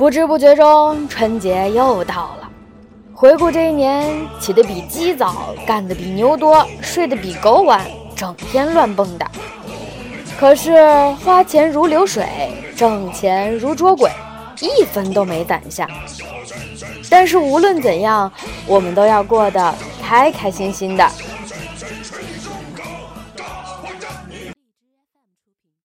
不知不觉中，春节又到了。回顾这一年，起得比鸡早，干得比牛多，睡得比狗晚，整天乱蹦跶。可是花钱如流水，挣钱如捉鬼，一分都没攒下。但是无论怎样，我们都要过得开开心心的。